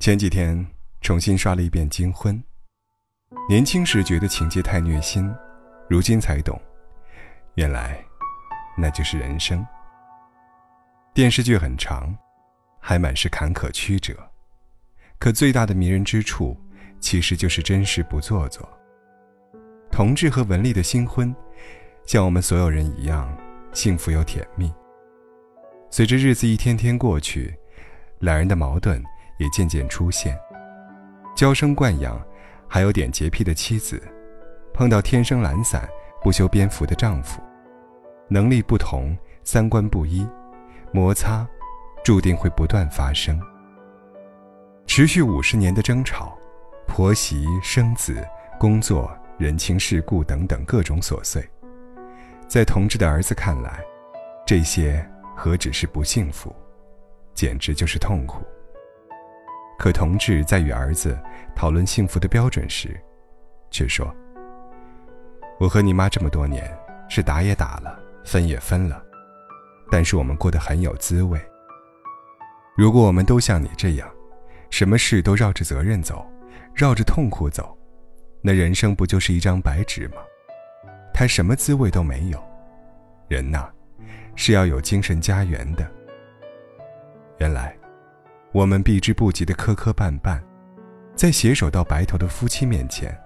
前几天重新刷了一遍《金婚》，年轻时觉得情节太虐心，如今才懂，原来那就是人生。电视剧很长，还满是坎坷曲折，可最大的迷人之处，其实就是真实不做作。同志和文丽的新婚，像我们所有人一样，幸福又甜蜜。随着日子一天天过去，两人的矛盾。也渐渐出现，娇生惯养，还有点洁癖的妻子，碰到天生懒散、不修边幅的丈夫，能力不同，三观不一，摩擦，注定会不断发生。持续五十年的争吵，婆媳、生子、工作、人情世故等等各种琐碎，在同志的儿子看来，这些何止是不幸福，简直就是痛苦。可同志在与儿子讨论幸福的标准时，却说：“我和你妈这么多年，是打也打了，分也分了，但是我们过得很有滋味。如果我们都像你这样，什么事都绕着责任走，绕着痛苦走，那人生不就是一张白纸吗？他什么滋味都没有。人呐，是要有精神家园的。原来。”我们避之不及的磕磕绊绊，在携手到白头的夫妻面前，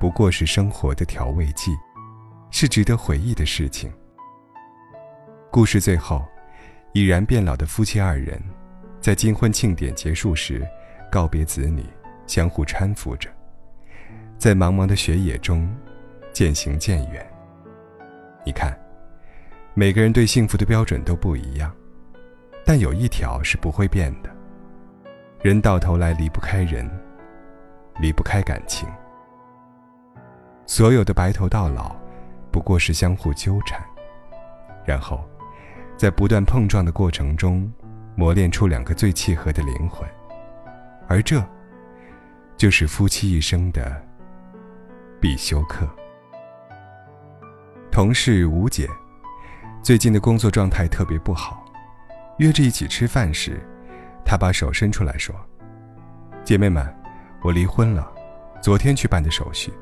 不过是生活的调味剂，是值得回忆的事情。故事最后，已然变老的夫妻二人，在金婚庆典结束时，告别子女，相互搀扶着，在茫茫的雪野中，渐行渐远。你看，每个人对幸福的标准都不一样，但有一条是不会变的。人到头来离不开人，离不开感情。所有的白头到老，不过是相互纠缠，然后，在不断碰撞的过程中，磨练出两个最契合的灵魂，而这，就是夫妻一生的必修课。同事吴姐，最近的工作状态特别不好，约着一起吃饭时。他把手伸出来说：“姐妹们，我离婚了，昨天去办的手续。”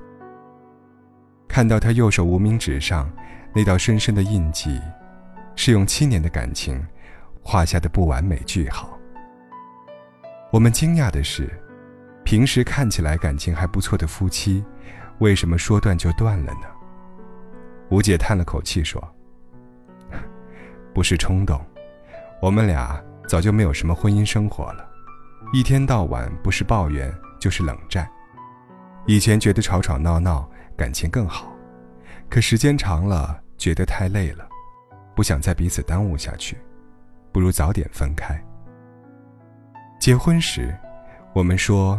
看到他右手无名指上那道深深的印记，是用七年的感情画下的不完美句号。我们惊讶的是，平时看起来感情还不错的夫妻，为什么说断就断了呢？吴姐叹了口气说：“不是冲动，我们俩。”早就没有什么婚姻生活了，一天到晚不是抱怨就是冷战。以前觉得吵吵闹闹感情更好，可时间长了觉得太累了，不想再彼此耽误下去，不如早点分开。结婚时，我们说，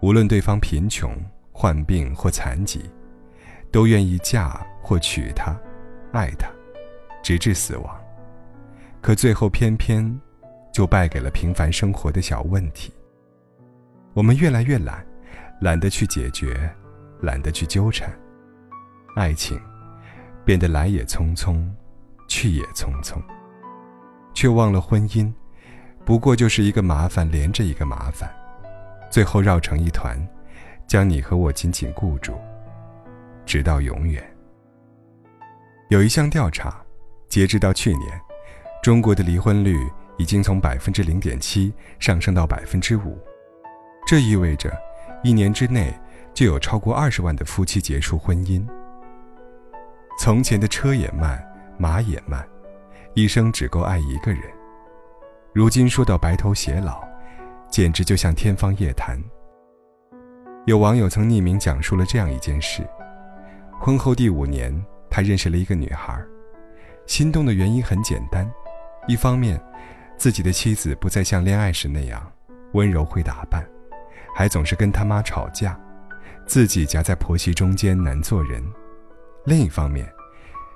无论对方贫穷、患病或残疾，都愿意嫁或娶她，爱她，直至死亡。可最后偏偏。就败给了平凡生活的小问题。我们越来越懒，懒得去解决，懒得去纠缠，爱情变得来也匆匆，去也匆匆，却忘了婚姻不过就是一个麻烦连着一个麻烦，最后绕成一团，将你和我紧紧固住，直到永远。有一项调查，截止到去年，中国的离婚率。已经从百分之零点七上升到百分之五，这意味着一年之内就有超过二十万的夫妻结束婚姻。从前的车也慢，马也慢，一生只够爱一个人。如今说到白头偕老，简直就像天方夜谭。有网友曾匿名讲述了这样一件事：婚后第五年，他认识了一个女孩，心动的原因很简单，一方面。自己的妻子不再像恋爱时那样温柔会打扮，还总是跟他妈吵架，自己夹在婆媳中间难做人。另一方面，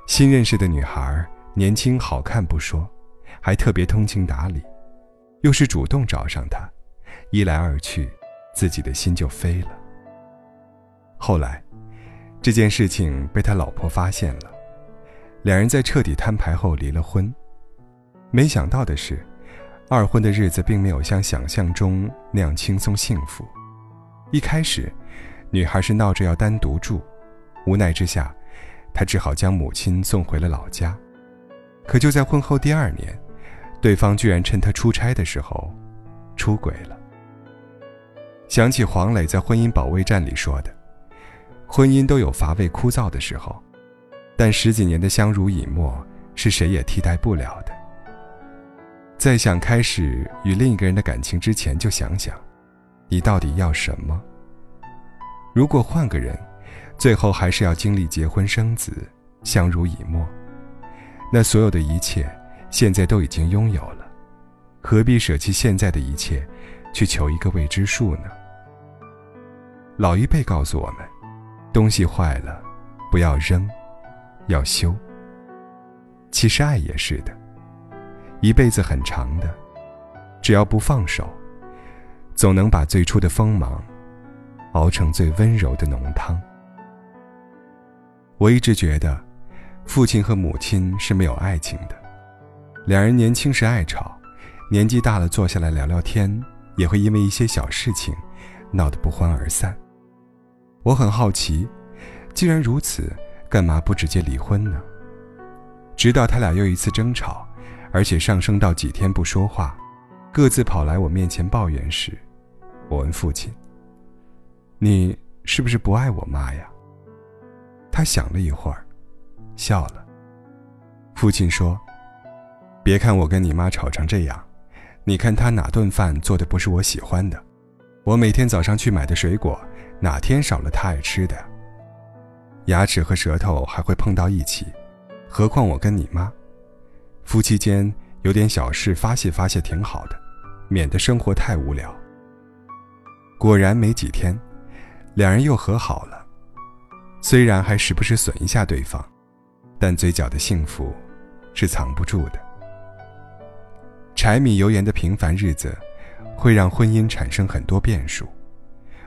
新认识的女孩年轻好看不说，还特别通情达理，又是主动找上他，一来二去，自己的心就飞了。后来，这件事情被他老婆发现了，两人在彻底摊牌后离了婚。没想到的是。二婚的日子并没有像想象中那样轻松幸福。一开始，女孩是闹着要单独住，无奈之下，她只好将母亲送回了老家。可就在婚后第二年，对方居然趁她出差的时候，出轨了。想起黄磊在《婚姻保卫战》里说的：“婚姻都有乏味枯燥的时候，但十几年的相濡以沫是谁也替代不了的。”在想开始与另一个人的感情之前，就想想，你到底要什么？如果换个人，最后还是要经历结婚生子、相濡以沫，那所有的一切现在都已经拥有了，何必舍弃现在的一切，去求一个未知数呢？老一辈告诉我们，东西坏了，不要扔，要修。其实爱也是的。一辈子很长的，只要不放手，总能把最初的锋芒熬成最温柔的浓汤。我一直觉得，父亲和母亲是没有爱情的，两人年轻时爱吵，年纪大了坐下来聊聊天，也会因为一些小事情闹得不欢而散。我很好奇，既然如此，干嘛不直接离婚呢？直到他俩又一次争吵。而且上升到几天不说话，各自跑来我面前抱怨时，我问父亲：“你是不是不爱我妈呀？”他想了一会儿，笑了。父亲说：“别看我跟你妈吵成这样，你看她哪顿饭做的不是我喜欢的？我每天早上去买的水果，哪天少了她爱吃的？牙齿和舌头还会碰到一起，何况我跟你妈。”夫妻间有点小事发泄发泄挺好的，免得生活太无聊。果然没几天，两人又和好了。虽然还时不时损一下对方，但嘴角的幸福是藏不住的。柴米油盐的平凡日子，会让婚姻产生很多变数，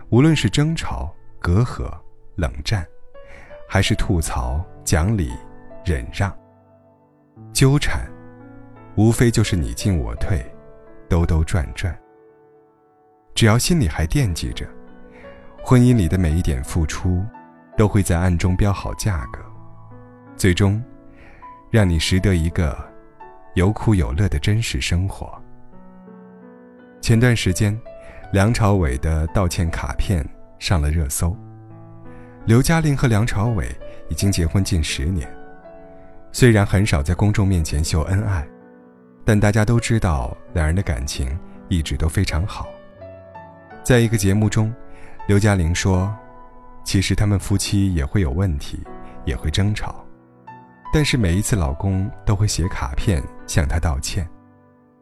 无论是争吵、隔阂、冷战，还是吐槽、讲理、忍让。纠缠，无非就是你进我退，兜兜转转。只要心里还惦记着，婚姻里的每一点付出，都会在暗中标好价格，最终，让你识得一个有苦有乐的真实生活。前段时间，梁朝伟的道歉卡片上了热搜。刘嘉玲和梁朝伟已经结婚近十年。虽然很少在公众面前秀恩爱，但大家都知道两人的感情一直都非常好。在一个节目中，刘嘉玲说：“其实他们夫妻也会有问题，也会争吵，但是每一次老公都会写卡片向她道歉，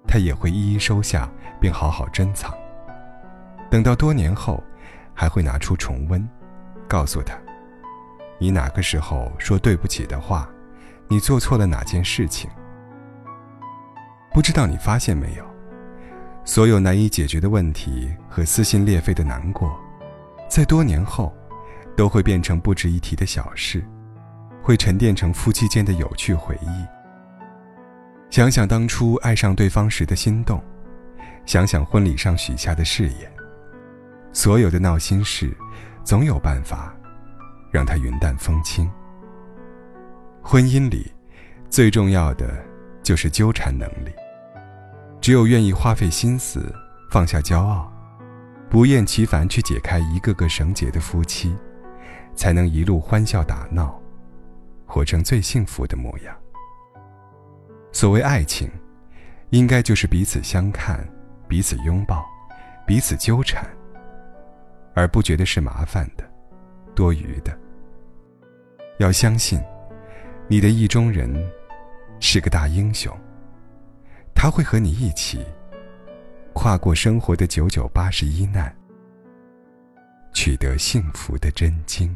她也会一一收下并好好珍藏。等到多年后，还会拿出重温，告诉他：你哪个时候说对不起的话。”你做错了哪件事情？不知道你发现没有，所有难以解决的问题和撕心裂肺的难过，在多年后，都会变成不值一提的小事，会沉淀成夫妻间的有趣回忆。想想当初爱上对方时的心动，想想婚礼上许下的誓言，所有的闹心事，总有办法，让它云淡风轻。婚姻里，最重要的就是纠缠能力。只有愿意花费心思、放下骄傲，不厌其烦去解开一个个绳结的夫妻，才能一路欢笑打闹，活成最幸福的模样。所谓爱情，应该就是彼此相看、彼此拥抱、彼此纠缠，而不觉得是麻烦的、多余的。要相信。你的意中人是个大英雄，他会和你一起跨过生活的九九八十一难，取得幸福的真经。